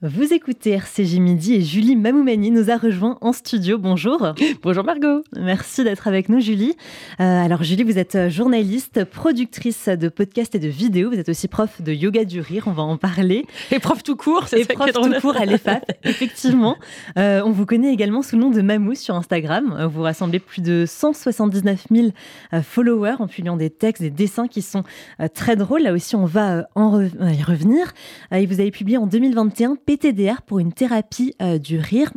Vous écoutez RCJ Midi et Julie Mamoumani nous a rejoint en studio. Bonjour. Bonjour Margot. Merci d'être avec nous Julie. Euh, alors Julie, vous êtes euh, journaliste, productrice de podcasts et de vidéos. Vous êtes aussi prof de yoga du rire, on va en parler. Et prof tout court, c'est ça prof tout court à l'EFAP, effectivement. Euh, on vous connaît également sous le nom de Mamou sur Instagram. Vous rassemblez plus de 179 000 followers en publiant des textes, des dessins qui sont très drôles. Là aussi, on va en y revenir. Et vous avez publié en 2021 PTDR pour une thérapie euh, du rire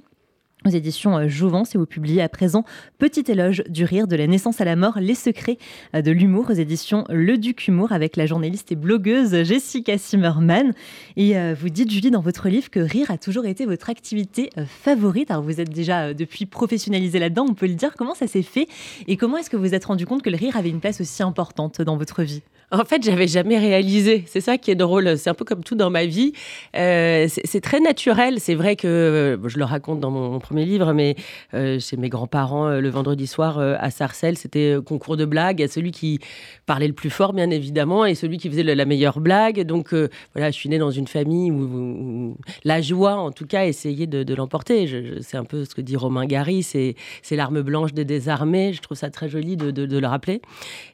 aux éditions euh, Jouvence et vous publiez à présent Petit éloge du rire de la naissance à la mort, les secrets euh, de l'humour aux éditions Le Duc Humour avec la journaliste et blogueuse Jessica Zimmerman. Et vous dites, Julie, dans votre livre que rire a toujours été votre activité favorite. Alors vous êtes déjà depuis professionnalisée là-dedans, on peut le dire. Comment ça s'est fait et comment est-ce que vous vous êtes rendu compte que le rire avait une place aussi importante dans votre vie? En fait, j'avais jamais réalisé. C'est ça qui est drôle. C'est un peu comme tout dans ma vie. Euh, c'est très naturel. C'est vrai que euh, je le raconte dans mon, premier livre, mais euh, chez mes grands-parents, le vendredi soir à Sarcelles, c'était concours de blagues. Celui qui parlait le plus fort, bien évidemment, et celui qui faisait la meilleure blague. Donc voilà, je suis née dans une famille où, la joie, en tout cas, essayait de, l'emporter. C'est un peu ce que dit Romain Gary. C'est l'arme blanche des désarmés. Je trouve ça très joli de, le rappeler.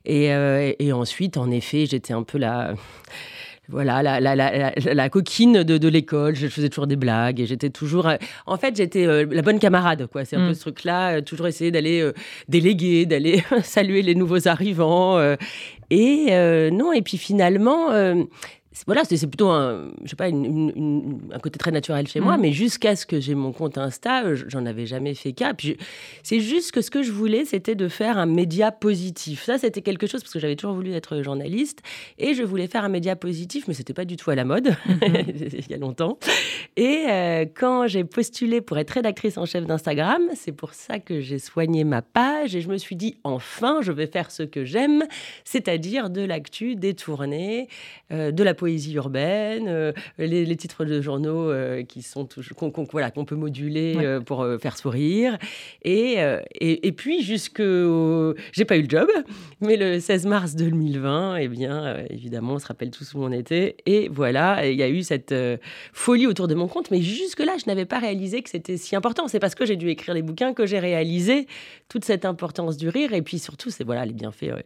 Et, et ensuite, en effet j'étais un peu la voilà, la, la, la, la, coquine de, de l'école. Je faisais toujours des blagues et j'étais toujours. Euh, en fait, j'étais euh, la bonne camarade, quoi. C'est un peu mm. ce truc-là, euh, toujours essayer d'aller déléguer, d'aller saluer les nouveaux arrivants. et non, et puis finalement, voilà, c'est plutôt un, je sais pas, un côté très naturel chez moi, mm. mais jusqu'à ce que j'ai mon compte Insta, j'en avais jamais fait cas. Puis c'est juste que ce que je voulais, c'était de faire un média positif. Ça, c'était quelque chose parce que j'avais toujours voulu être journaliste et je voulais faire un média positif, mais c'était pas du tout à la mode mm-hmm. il y a longtemps. Et euh, quand j'ai postulé pour être rédactrice en chef d'Instagram, c'est pour ça que j'ai soigné ma page et je me suis dit enfin, je vais faire ce que j'aime, c'est-à-dire de l'actu détournée, euh, de la poésie poésie urbaine, euh, les, titres de journaux euh, qui sont qu'on, voilà, qu'on peut moduler euh, pour faire sourire. Et, et, puis, jusque. J'ai pas eu le job, mais le 16 mars 2020, eh bien, évidemment, on se rappelle tous où on était. Et voilà, il y a eu cette folie autour de mon compte. Mais jusque-là, je n'avais pas réalisé que c'était si important. C'est parce que j'ai dû écrire les bouquins que j'ai réalisé toute cette importance du rire. Et puis surtout, c'est voilà, les bienfaits.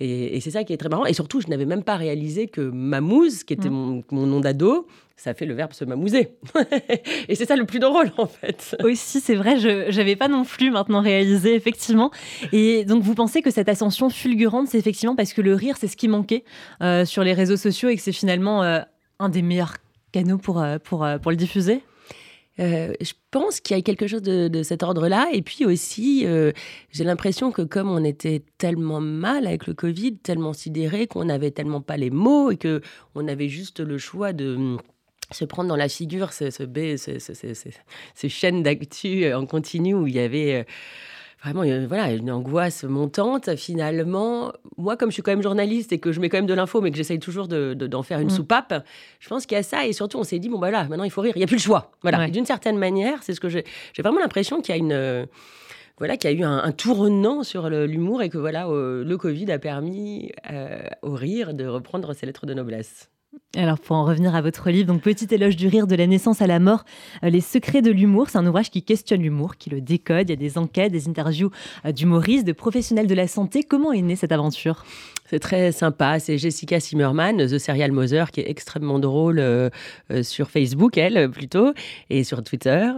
Et, et c'est ça qui est très marrant. Et surtout, je n'avais même pas réalisé que Mamouze, qui était mm. mon, nom d'ado, ça fait le verbe se mamouser. et c'est ça le plus drôle, en fait. Aussi, c'est vrai, je n'avais pas non plus maintenant réalisé, effectivement. Et donc, vous pensez que cette ascension fulgurante, c'est effectivement parce que le rire, c'est ce qui manquait euh, sur les réseaux sociaux et que c'est finalement euh, un des meilleurs canaux pour, euh, pour, pour le diffuser? Euh, je pense qu'il y a quelque chose de, cet ordre-là. Et puis aussi, euh, j'ai l'impression que comme on était tellement mal avec le Covid, tellement sidéré, qu'on n'avait tellement pas les mots et que on avait juste le choix de hum, se prendre dans la figure ce, ce, ces chaînes d'actu en continu où il y avait vraiment voilà, une angoisse montante. Finalement, moi, comme je suis quand même journaliste et que je mets quand même de l'info, mais que j'essaye toujours d'en de, faire une mmh. soupape, je pense qu'il y a ça. Et surtout, on s'est dit, bon, voilà, maintenant, il faut rire. Il n'y a plus le choix. Voilà. D'une certaine manière, c'est ce que j'ai. J'ai vraiment l'impression qu'il y a une. voilà, qu'il y a eu un, tournant sur l'humour et que voilà, euh, le Covid a permis euh, au rire de reprendre ses lettres de noblesse. Alors, pour en revenir à votre livre, donc Petit éloge du rire de la naissance à la mort, euh, les secrets de l'humour, c'est un ouvrage qui questionne l'humour, qui le décode. Il y a des enquêtes, des interviews euh, d'humoristes, de professionnels de la santé. Comment est née cette aventure? C'est très sympa. C'est Jessica Zimmerman, The Serial Mother, qui est extrêmement drôle euh, sur Facebook, elle, plutôt, et sur Twitter.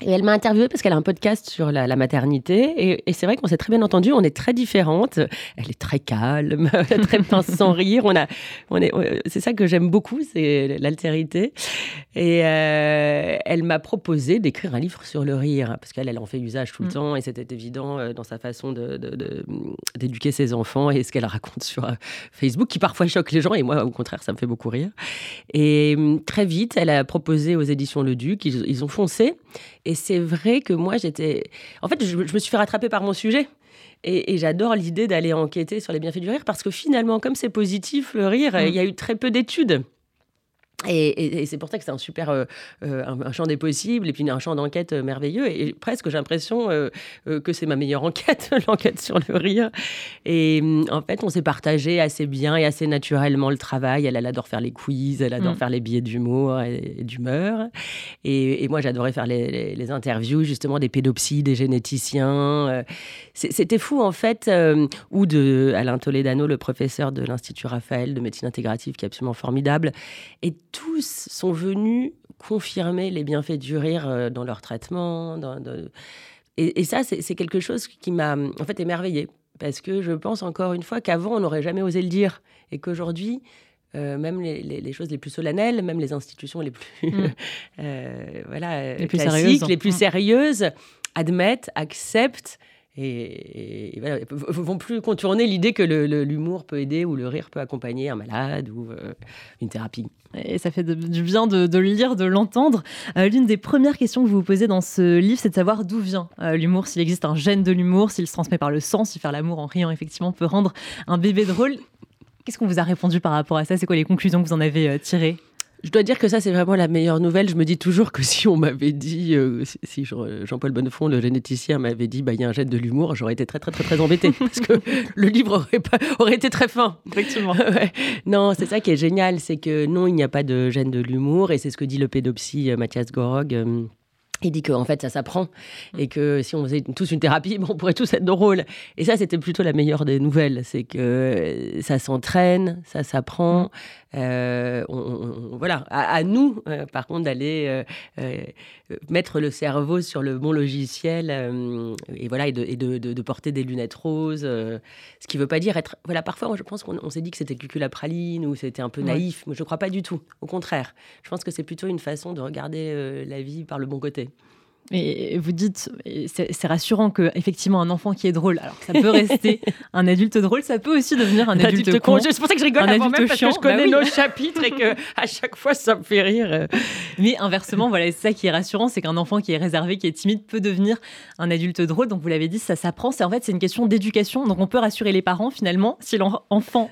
Et elle m'a interviewée parce qu'elle a un podcast sur la, maternité. Et, c'est vrai qu'on s'est très bien entendu. On est très différentes. Elle est très calme, très pince sans rire. On a, on est, c'est ça que j'aime beaucoup, c'est l'altérité. Et euh, elle m'a proposé d'écrire un livre sur le rire parce qu'elle, elle en fait usage tout le mm. temps et c'était évident euh, dans sa façon de, d'éduquer ses enfants et ce qu'elle raconte sur euh, Facebook qui parfois choque les gens. Et moi, au contraire, ça me fait beaucoup rire. Et très vite, elle a proposé aux éditions Le Duc. Ils, ils ont foncé. Et c'est vrai que moi, j'étais. En fait, je, me suis fait rattraper par mon sujet. Et, j'adore l'idée d'aller enquêter sur les bienfaits du rire parce que finalement, comme c'est positif, le rire, mm. il y a eu très peu d'études. Et, c'est pour ça que c'est un super euh, euh, un, champ des possibles et puis un champ d'enquête euh, merveilleux. Et, presque, j'ai l'impression que c'est ma meilleure enquête, l'enquête sur le rire. Et mm, en fait, on s'est partagé assez bien et assez naturellement le travail. Elle, elle adore faire les quiz, elle adore mm. faire les billets d'humour et, d'humeur. Et, moi, j'adorais faire les, les, interviews justement des pédopsies, des généticiens. C'était fou en fait. ou de Alain Toledano, le professeur de l'Institut Raphaël de médecine intégrative, qui est absolument formidable. Et tous sont venus confirmer les bienfaits du rire euh, dans leur traitement. Et, ça, c'est quelque chose qui m'a en fait émerveillée. Parce que je pense encore une fois qu'avant, on n'aurait jamais osé le dire. Et qu'aujourd'hui, euh, même les, choses les plus solennelles, même les institutions les plus, mm. euh, voilà, les plus sérieuses, les plus mm. sérieuses admettent, acceptent et, et voilà, vont plus contourner l'idée que l'humour peut aider ou le rire peut accompagner un malade ou euh, une thérapie. Et ça fait du bien de, le lire, de l'entendre. Euh, l'une des premières questions que vous vous posez dans ce livre, c'est de savoir d'où vient euh, l'humour, s'il existe un gène de l'humour, s'il se transmet par le sang, si faire l'amour en riant effectivement peut rendre un bébé drôle. Qu'est-ce qu'on vous a répondu par rapport à ça? C'est quoi les conclusions que vous en avez tirées? Je dois dire que ça, c'est vraiment la meilleure nouvelle. Je me dis toujours que si on m'avait dit, euh, si Jean-Paul Bonnefond, le généticien, m'avait dit, bah, il y a un gène de l'humour, j'aurais été très, très, très, très embêtée. parce que le livre aurait, pas, aurait été très fin. Effectivement. Non, c'est ça qui est génial. C'est que non, il n'y a pas de gène de l'humour. Et c'est ce que dit le pédopsie euh, Mathias Gorog. Euh, il dit qu'en fait, ça s'apprend et que si on faisait tous une thérapie, on pourrait tous être drôles. Et ça, c'était plutôt la meilleure des nouvelles. C'est que ça s'entraîne, ça s'apprend. Euh, voilà, à, nous, euh, par contre, d'aller euh, mettre le cerveau sur le bon logiciel et voilà, et, de, porter des lunettes roses. ce qui ne veut pas dire être. Voilà, parfois, je pense qu'on s'est dit que c'était cuculapraline ou c'était un peu naïf. Moi, je ne crois pas du tout. Au contraire, je pense que c'est plutôt une façon de regarder la vie par le bon côté. Et vous dites, c'est rassurant que effectivement un enfant qui est drôle, alors ça peut rester un adulte drôle, ça peut aussi devenir un, adulte, con. C'est pour ça que je rigole un adulte même parce que je connais bah nos chapitres et que à chaque fois ça me fait rire. Mais inversement, voilà, c'est ça qui est rassurant, c'est qu'un enfant qui est réservé, qui est timide, peut devenir un adulte drôle. Donc vous l'avez dit, ça s'apprend. C'est en fait c'est une question d'éducation. Donc on peut rassurer les parents finalement si l'enfant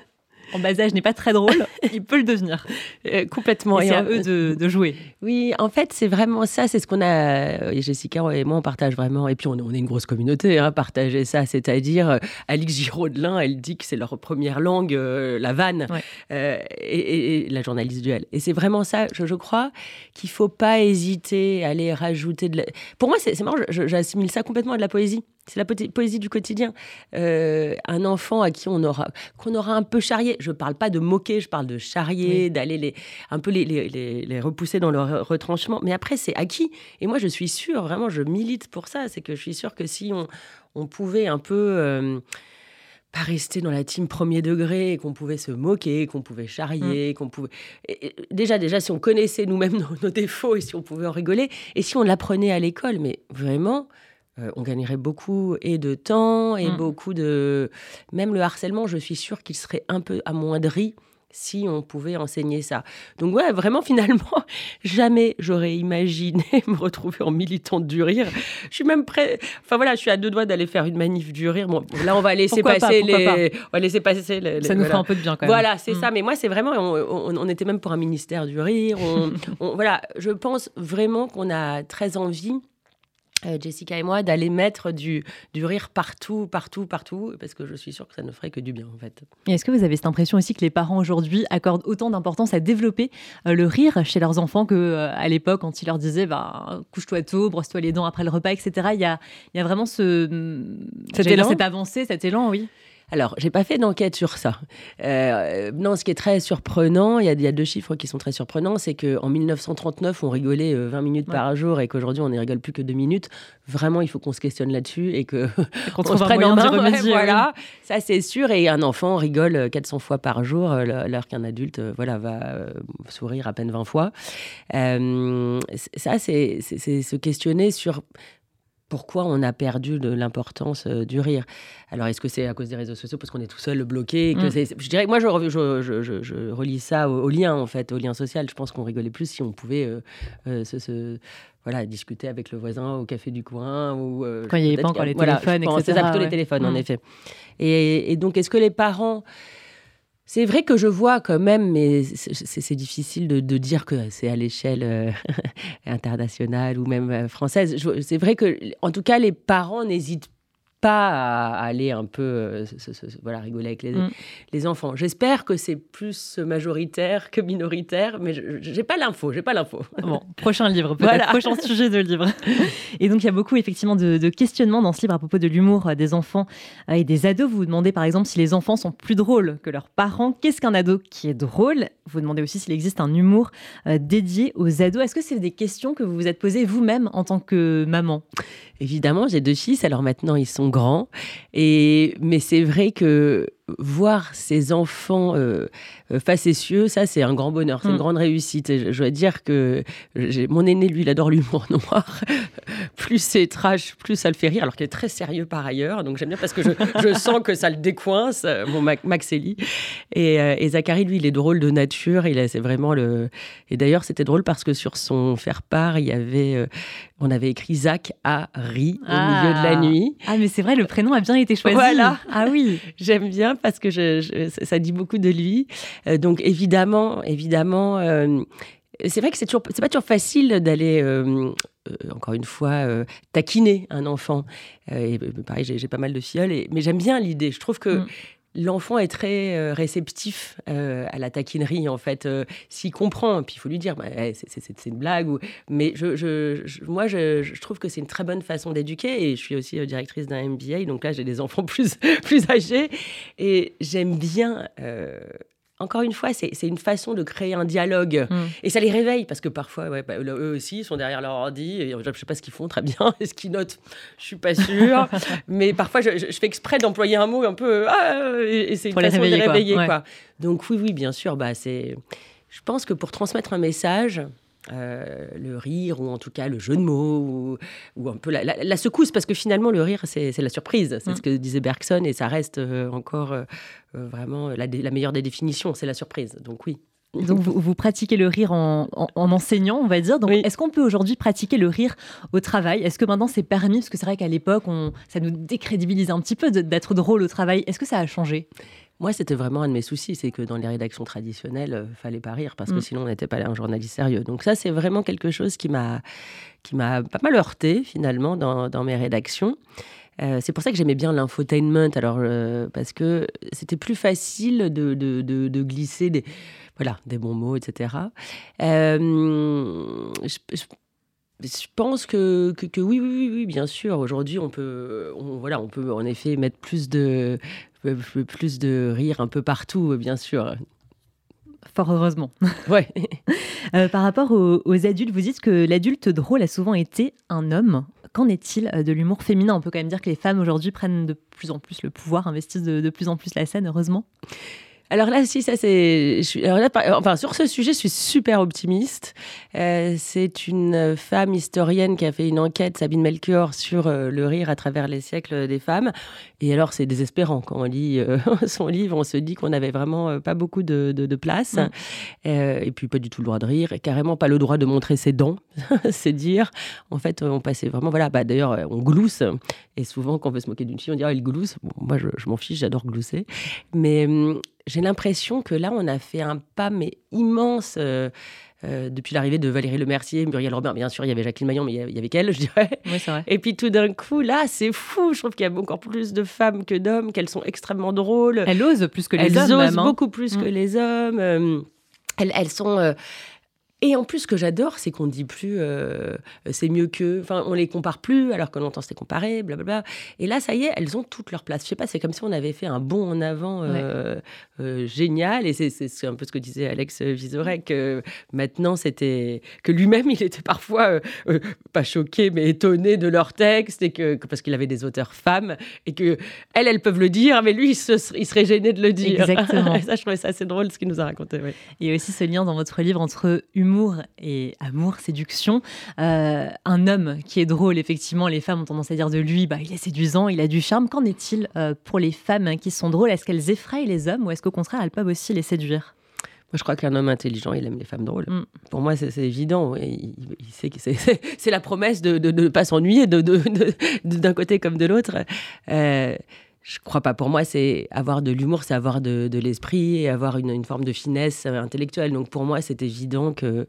en bas âge n'est pas très drôle, il peut le devenir. Euh, complètement. Et c'est à eux de, jouer. Oui, en fait, c'est vraiment ça. C'est ce qu'on a. Euh, Jessica et moi, on partage vraiment. Et puis, on, est une grosse communauté, hein, partager ça. C'est-à-dire, euh, Alix Giraudelin, elle dit que c'est leur première langue, la vanne, et, la journaliste duel. Et c'est vraiment ça, je, crois, qu'il faut pas hésiter à aller rajouter de la... Pour moi, c'est marrant, j'assimile ça complètement à de la poésie. C'est la poésie du quotidien. Euh, un enfant à qui on aura, qu'on aura un peu charrié. Je ne parle pas de moquer, je parle de charrier, d'aller les, un peu les, les, les, repousser dans leur retranchement. Mais après, c'est acquis. Et moi, je suis sûre, vraiment, je milite pour ça. C'est que je suis sûre que si on, on pouvait un peu. Euh, pas rester dans la team premier degré, qu'on pouvait se moquer, qu'on pouvait charrier, mm. qu'on pouvait... déjà, déjà, si on connaissait nous-mêmes nos, nos, défauts et si on pouvait en rigoler, et si on l'apprenait à l'école, mais vraiment, euh, on gagnerait beaucoup et de temps et mm. beaucoup de... Même le harcèlement, je suis sûre qu'il serait un peu amoindri si on pouvait enseigner ça. Donc ouais, vraiment finalement, jamais j'aurais imaginé me retrouver en militante du rire. Je suis même prêt. Enfin voilà, je suis à deux doigts d'aller faire une manif du rire. Bon, là, on va laisser passer les. On va laisser passer les. ça nous fera un peu de bien quand même. Voilà, c'est mm. ça. Mais moi, c'est vraiment. On, était même pour un ministère du rire. voilà, je pense vraiment qu'on a très envie Jessica et moi, d'aller mettre du, du rire partout, partout, partout, parce que je suis sûre que ça ne ferait que du bien, en fait. Et est-ce que vous avez cette impression aussi que les parents aujourd'hui accordent autant d'importance à développer euh, le rire chez leurs enfants qu'à euh, l'époque, quand ils leur disaient bah, couche-toi tôt, brosse-toi les dents après le repas, etc. Il y a, il y a vraiment ce, cet élan, cette avancée, cet élan, oui. Alors, j'ai pas fait d'enquête sur ça. Euh, non, ce qui est très surprenant, il y, a, deux chiffres qui sont très surprenants, c'est qu'en 1939, on rigolait 20 euh, minutes par jour et qu'aujourd'hui, on ne rigole plus que 2 minutes. Vraiment, il faut qu'on se questionne là-dessus et que qu'on se prenne en main. voilà, ça c'est sûr. Et un enfant rigole 400 fois par jour, alors qu'un adulte, voilà, va sourire à peine 20 fois. Euh, ça, c'est se questionner sur pourquoi on a perdu de l'importance euh, du rire. Alors, est-ce que c'est à cause des réseaux sociaux, parce qu'on est tout seul bloqué que mm. Je dirais moi, je, je, relis ça au, lien, en fait, au lien social. Je pense qu'on rigolait plus si on pouvait euh, euh, se, voilà, discuter avec le voisin au café du coin. Ou, Quand il n'y avait pas encore les téléphones, etc. C'est plutôt les téléphones, en mm. effet. Et, et donc, est-ce que les parents C'est vrai que je vois quand même, mais c'est difficile de, dire que c'est à l'échelle euh, internationale ou même euh, française. C'est vrai que, en tout cas, les parents n'hésitent pas à aller un peu euh, voilà, rigoler avec les, mm. les enfants. J'espère que c'est plus majoritaire que minoritaire, mais je n'ai pas l'info, j'ai pas l'info. Bon, prochain livre, peut-être, prochain sujet de livre. Et donc, il y a beaucoup effectivement de, questionnements dans ce livre à propos de l'humour des enfants et des ados. Vous vous demandez par exemple si les enfants sont plus drôles que leurs parents. Qu'est-ce qu'un ado qui est drôle? Vous demandez aussi s'il existe un humour euh, dédié aux ados. Est-ce que c'est des questions que vous vous êtes posées vous-même en tant que maman? Évidemment, j'ai deux fils, alors maintenant ils sont grands. Et, mais c'est vrai que voir ces enfants euh, euh, facétieux, ça c'est un grand bonheur, c'est une mm. grande réussite. Et je, dois dire que mon aîné, lui, il adore l'humour noir. plus c'est trash, plus ça le fait rire, alors qu'il est très sérieux par ailleurs. Donc j'aime bien parce que je, sens que ça le décoince, euh, mon Max Et, et, Zachary, lui, il est drôle de nature. Il c'est vraiment le. Et d'ailleurs, c'était drôle parce que sur son faire-part, il y avait, on avait écrit Zach a ri au milieu de la ah. nuit. Ah, mais c'est vrai, le prénom a bien été choisi. Voilà. Ah oui. J'aime bien parce que ça dit beaucoup de lui. Euh, donc évidemment, évidemment, euh, c'est vrai que c'est toujours, pas toujours facile d'aller. Euh, encore une fois, taquiner un enfant. pareil, j'ai, pas mal de filleuls, mais j'aime bien l'idée. Je trouve que mm l'enfant est très euh, réceptif euh, à la taquinerie, en fait. Euh, s'il comprend, puis il faut lui dire, bah, c'est une blague. Mais moi, je, trouve que c'est une très bonne façon d'éduquer. Et je suis aussi directrice d'un MBA, donc là, j'ai des enfants plus, plus âgés. Et j'aime bien encore une fois, c'est une façon de créer un dialogue. Mm. Et ça les réveille, parce que parfois, ouais, bah, eux aussi, ils sont derrière leur ordi. Et je ne sais pas ce qu'ils font très bien. Est-ce qu'ils notent Je suis pas sûre. Mais parfois, je, fais exprès d'employer un mot un peu. Ah, et, c'est une façon de les réveiller. Quoi. Donc, oui, oui, bien sûr. Bah, je pense que pour transmettre un message, euh, le rire, ou en tout cas le jeu de mots, ou, un peu la, secousse, parce que finalement, le rire, c'est la surprise. C'est ce mm. que disait Bergson, et ça reste euh, encore euh, vraiment la, meilleure des définitions, c'est la surprise. Donc oui. Donc vous, pratiquez le rire en, enseignant, on va dire. Donc est-ce qu'on peut aujourd'hui pratiquer le rire au travail? Est-ce que maintenant c'est permis? Parce que c'est vrai qu'à l'époque, ça nous décrédibilise un petit peu d'être drôle au travail. Est-ce que ça a changé? Moi, c'était vraiment un de mes soucis, c'est que dans les rédactions traditionnelles, euh, fallait pas rire parce que mm. sinon on n'était pas un journaliste sérieux. Donc ça, c'est vraiment quelque chose qui m'a qui m'a pas mal heurté finalement dans, dans mes rédactions. Euh, c'est pour ça que j'aimais bien l'infotainment, alors euh, parce que c'était plus facile de, de, de, glisser des voilà des bons mots, etc. je, je pense que, que, oui, oui, oui, bien sûr. Aujourd'hui, on peut, on, voilà, on peut en effet mettre plus de, plus de rire un peu partout, bien sûr. Fort heureusement. Ouais. Euh, par rapport aux, adultes, vous dites que l'adulte drôle a souvent été un homme. Qu'en est-il euh, de l'humour féminin? On peut quand même dire que les femmes aujourd'hui prennent de plus en plus le pouvoir, investissent de plus en plus la scène, heureusement. Alors là, si, ça c'est. Enfin, sur ce sujet, je suis super optimiste. Euh, c'est une femme historienne qui a fait une enquête, Sabine Melchior, sur euh, le rire à travers les siècles des femmes. Et alors, c'est désespérant. Quand on lit euh, son livre, on se dit qu'on n'avait vraiment pas beaucoup de, de, place. Et puis, pas du tout le droit de rire. Et carrément pas le droit de montrer ses dents. c'est dire. En fait, on passait vraiment. Voilà. Bah, D'ailleurs, on glousse. Et souvent, quand on veut se moquer d'une fille, on dit ah, elle glousse. Bon, moi, je, je m'en fiche, j'adore glousser. Mais hum, j'ai l'impression que là, on a fait un pas, mais immense. Euh, euh, depuis l'arrivée de Valérie Lemercier, Muriel Robin, bien sûr, il y avait Jacqueline Maillon, mais il y avait qu'elle, je dirais. Oui, vrai. Et puis tout d'un coup, là, c'est fou. Je trouve qu'il y a encore plus de femmes que d'hommes, qu'elles sont extrêmement drôles. Elles osent plus que les hommes. Elles osent hein. beaucoup plus que mm. les hommes. Euh, elles, elles, sont. Et en plus, ce que j'adore, c'est qu'on dit plus euh, c'est mieux que. Enfin, on les compare plus alors que longtemps c'était comparé, blablabla. Et là, ça y est, elles ont toute leur place. Je sais pas, c'est comme si on avait fait un bond en avant euh, euh, génial. Et c'est un peu ce que disait Alex Vizorek. maintenant, c'était. que lui-même, il était parfois pas choqué, mais étonné de leur texte, et que, parce qu'il avait des auteurs femmes, et que elles, elles peuvent le dire, mais lui, il, serait gêné de le dire. Exactement. ça, je trouvais ça assez drôle ce qu'il nous a raconté. Il y a aussi ce lien dans votre livre entre humour humour et amour, séduction. Euh, un homme qui est drôle, effectivement, les femmes ont tendance à dire de lui, bah, il est séduisant, il a du charme. Qu'en est-il euh, pour les femmes qui sont drôles? Est-ce qu'elles effraient les hommes ou est-ce qu'au contraire, elles peuvent aussi les séduire? Moi, je crois qu'un homme intelligent, il aime les femmes drôles. Mm. Pour moi, c'est évident. Il, sait que c'est la promesse de ne pas s'ennuyer d'un côté comme de l'autre. Euh, je crois pas. Pour moi, c'est avoir de l'humour, c'est avoir de, l'esprit et avoir une, forme de finesse intellectuelle. Donc pour moi, c'est évident que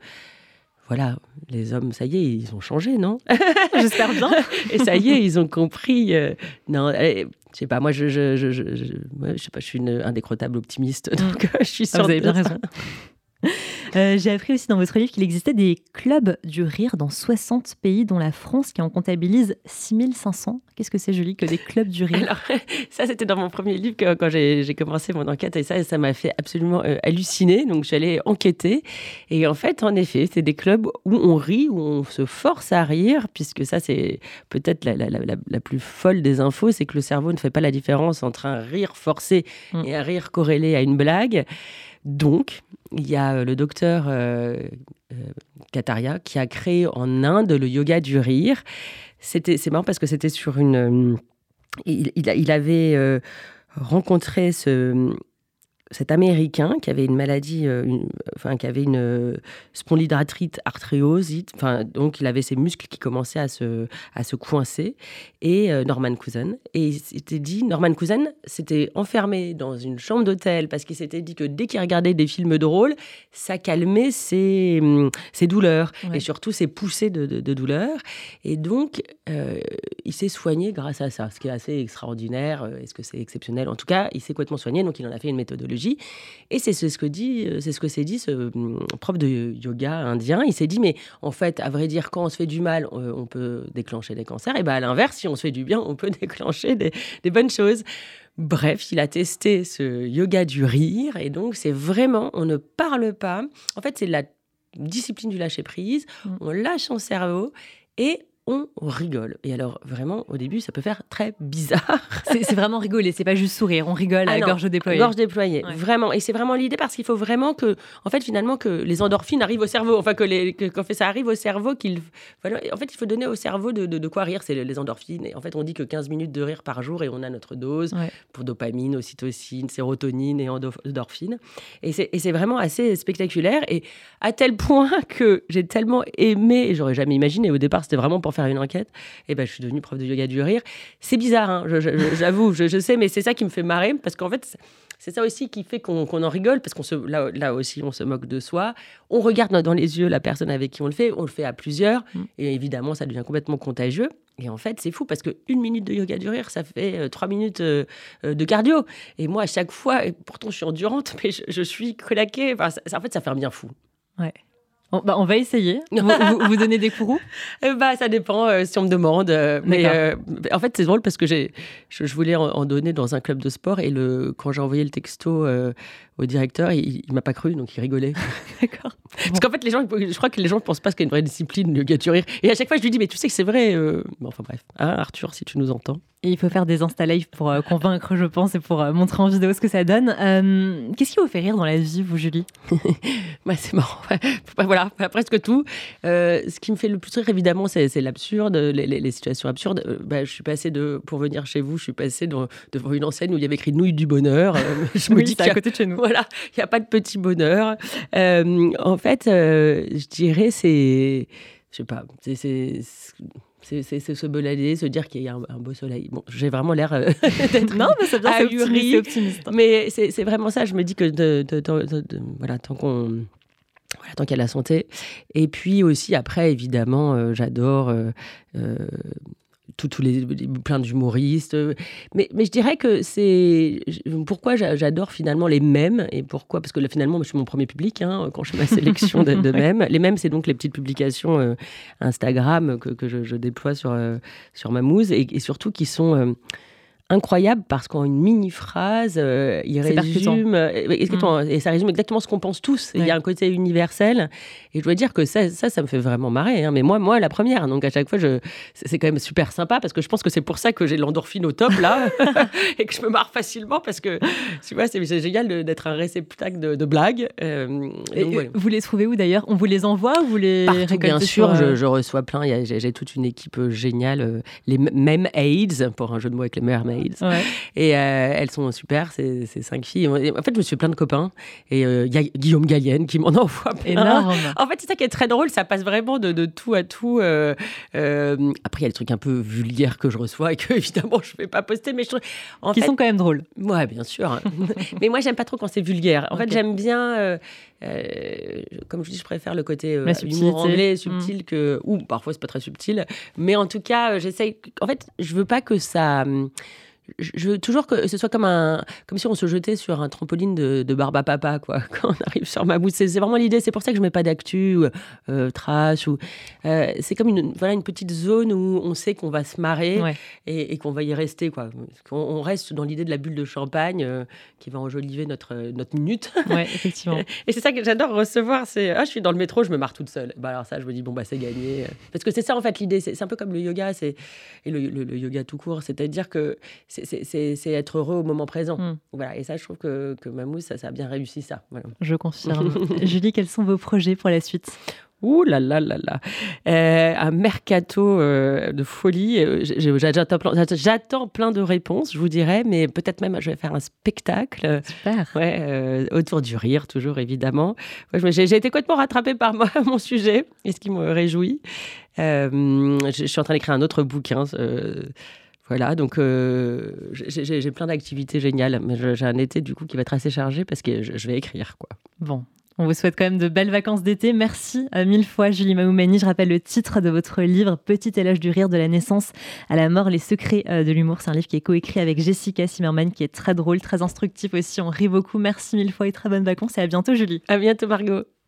voilà, les hommes, ça y est, ils ont changé, non? J'espère bien. et ça y est, ils ont compris. Euh, non, je sais pas, moi, je, je, je, je, sais pas, je suis une indécrottable optimiste, donc mm. je suis sûre. Ah, vous avez bien raison. Euh, j'ai appris aussi dans votre livre qu'il existait des clubs du rire dans 60 pays, dont la France, qui en comptabilise 6500. Qu'est-ce que c'est joli que des clubs du rire? Alors, Ça, c'était dans mon premier livre quand j'ai commencé mon enquête, et ça, ça m'a fait absolument euh, halluciner. Donc, allée enquêter. Et en fait, en effet, c'est des clubs où on rit, où on se force à rire, puisque ça, c'est peut-être la, la, la, la, plus folle des infos, c'est que le cerveau ne fait pas la différence entre un rire forcé mm. et un rire corrélé à une blague. Donc, il y a euh, le docteur euh, euh, Kataria qui a créé en Inde le yoga du rire. C'est marrant parce que c'était sur une. il, il, avait rencontré ce, cet Américain qui avait une maladie, euh, enfin qui avait une euh, spondylarthrite artériosite, enfin donc il avait ses muscles qui commençaient à se, à se coincer, et euh, Norman Cousin. Et il s'était dit, Norman Cousin s'était enfermé dans une chambre d'hôtel parce qu'il s'était dit que dès qu'il regardait des films drôles, ça calmait ses, hum, ses douleurs, et surtout ses poussées de, de, douleur. Et donc, il s'est soigné grâce à ça, ce qui est assez extraordinaire. Est-ce que c'est exceptionnel En tout cas, il s'est complètement soigné, donc il en a fait une méthodologie et c'est ce que dit, euh, c'est ce que s'est dit ce hum, prof de yoga indien. Il s'est dit, mais en fait, à vrai dire, quand on se fait du mal, euh, on peut déclencher des cancers. Et bien, à l'inverse, si on se fait du bien, on peut déclencher des, bonnes choses. Bref, il a testé ce yoga du rire. Et donc, c'est vraiment, on ne parle pas. En fait, c'est la discipline du lâcher prise. Mm. On lâche son cerveau et on rigole. Et alors, vraiment, au début, ça peut faire très bizarre. C'est vraiment rigoler, c'est pas juste sourire, on rigole à ah gorge déployée. Gorge déployée, vraiment. Et c'est vraiment l'idée parce qu'il faut vraiment que, en fait, finalement, que les endorphines arrivent au cerveau. Enfin, que, les, quand fait, ça arrive au cerveau, qu'il. en fait, il faut donner au cerveau de, quoi rire, c'est les endorphines. Et en fait, on dit que 15 minutes de rire par jour et on a notre dose pour dopamine, ocytocine, sérotonine et endorphine. Et c'est vraiment assez spectaculaire. Et à tel point que j'ai tellement aimé, j'aurais jamais imaginé, au départ, c'était vraiment pour faire une enquête, et ben, je suis devenue prof de yoga du rire. C'est bizarre, hein, j'avoue, je, sais, mais c'est ça qui me fait marrer, parce qu'en fait, c'est ça aussi qui fait qu'on en rigole, parce qu'on se, là, là, aussi, on se moque de soi. On regarde dans les yeux la personne avec qui on le fait, on le fait à plusieurs, mm. et évidemment, ça devient complètement contagieux. Et en fait, c'est fou parce que une minute de yoga du rire, ça fait euh, trois minutes euh, euh, de cardio. Et moi, à chaque fois, et pourtant je suis endurante, mais je, suis claquée. Enfin, en fait, ça fait un bien fou. Ouais. Bah, on va essayer. Vous, vous, donnez des courroux euh, bah, Ça dépend euh, si on me demande. Euh, mais en fait, c'est drôle parce que je, je, voulais en, donner dans un club de sport et le, quand j'ai envoyé le texto au directeur, il, il m'a pas cru, donc il rigolait. D'accord. Parce qu'en fait, les gens, je crois que les gens ne pensent pas qu'il y a une vraie discipline, le rire. Et à chaque fois, je lui dis, mais tu sais que c'est vrai. Bon, enfin bref, hein, Arthur, si tu nous entends. Et il faut faire des Insta Live pour convaincre, je pense, et pour montrer en vidéo ce que ça donne. Qu'est-ce qui vous fait rire dans la vie, vous, Julie? Bah, C'est marrant. voilà, presque tout. ce qui me fait le plus rire, évidemment, c'est l'absurde, les, situations absurdes. Bah, je suis passée de, pour venir chez vous, je suis passée devant une enseigne où il y avait écrit Nouilles du bonheur. je me dis à côté de chez nous voilà, il n'y a pas de petit bonheur. Euh, en fait, euh, je dirais, c'est. Je sais pas, c'est c'est se balader, se dire qu'il y a un, beau soleil. Bon, j'ai vraiment l'air euh, d'être non, mais c'est bien, optimiste, optimiste. Mais c'est vraiment ça. Je me dis que de, voilà, tant qu'on voilà, tant qu'il y a la santé. Et puis aussi, après, évidemment, j'adore tous les, plein d'humoristes. Mais, mais je dirais que c'est pourquoi j'adore finalement les mêmes et pourquoi parce que là, finalement je suis mon premier public hein, quand je fais ma sélection de, de mèmes. Les mêmes c'est donc les petites publications euh, Instagram que, que je, déploie sur euh, sur ma mousse et, et, surtout qui sont euh, incroyable parce qu'en une mini phrase, euh, il résume euh, mm. et ça résume exactement ce qu'on pense tous. Il y a un côté universel et je dois dire que ça, ça, ça me fait vraiment marrer. Hein. Mais moi, moi, la première. Donc à chaque fois, je, c'est quand même super sympa parce que je pense que c'est pour ça que j'ai l'endorphine au top là et que je me marre facilement parce que tu vois, c'est génial d'être un réceptacle de, blagues. Euh, vous les trouvez où d'ailleurs? On vous les envoie ou vous les Partout, bien sûr. Je, reçois plein. J'ai toute une équipe géniale. les mêmes AIDS pour un jeu de mots avec les Et elles sont super, ces, cinq filles. En fait, je me suis fait plein de copains. Et il y a Guillaume Gallienne qui m'en envoie plein. Énorme. En fait, c'est ça qui est très drôle. Ça passe vraiment de, tout à tout. après, il y a des trucs un peu vulgaires que je reçois et que, évidemment, je ne vais pas poster. Mais je en qui sont quand même drôles. Ouais, bien sûr. Hein. mais moi, j'aime pas trop quand c'est vulgaire. En fait, j'aime bien euh, comme je dis, je préfère le côté euh, humour anglais subtil mm. que ou parfois c'est pas très subtil, mais en tout cas, euh, j'essaye. En fait, je veux pas que ça hum, je veux toujours que ce soit comme un comme si on se jetait sur un trampoline de, de barbe à papa quoi quand on arrive sur ma c'est vraiment l'idée c'est pour ça que je mets pas d'actu euh, trash ou euh, c'est comme une voilà une petite zone où on sait qu'on va se marrer et, qu'on va y rester quoi. On, reste dans l'idée de la bulle de champagne euh, qui va enjoliver notre notre minute. Ouais effectivement. Et c'est ça que j'adore recevoir c'est ah je suis dans le métro je me marre toute seule. Bah alors ça je me dis bon bah c'est gagné. Parce que c'est ça en fait l'idée c'est un peu comme le yoga c'est et le, le, yoga tout court. C'est-à-dire que c'est être heureux au moment présent. Hmm. Voilà, et ça, je trouve que, que Mamou, ça, ça a bien réussi ça. Je confirme. Julie, quels sont vos projets pour la suite? Ouh là là là là euh, Un mercato euh, de folie. Euh, j'attends plein, de réponses, je vous dirais, mais peut-être même je vais faire un spectacle. Super. Ouais, autour du rire, toujours évidemment. J'ai été complètement rattrapée par moi, mon sujet, et ce qui me réjouit. je, suis en train d'écrire un autre bouquin. Voilà, donc euh, j'ai plein d'activités géniales, mais j'ai un été du coup qui va être assez chargé parce que je, vais écrire quoi. Bon, on vous souhaite quand même de belles vacances d'été. Merci à mille fois, Julie Mahoumani. Je rappelle le titre de votre livre, Petit éloge du rire de la naissance à la mort, les secrets euh, de l'humour. C'est un livre qui est coécrit avec Jessica Zimmerman, qui est très drôle, très instructif aussi. On rit beaucoup. Merci mille fois et très bonnes vacances. Et à bientôt, Julie. À bientôt, Margot.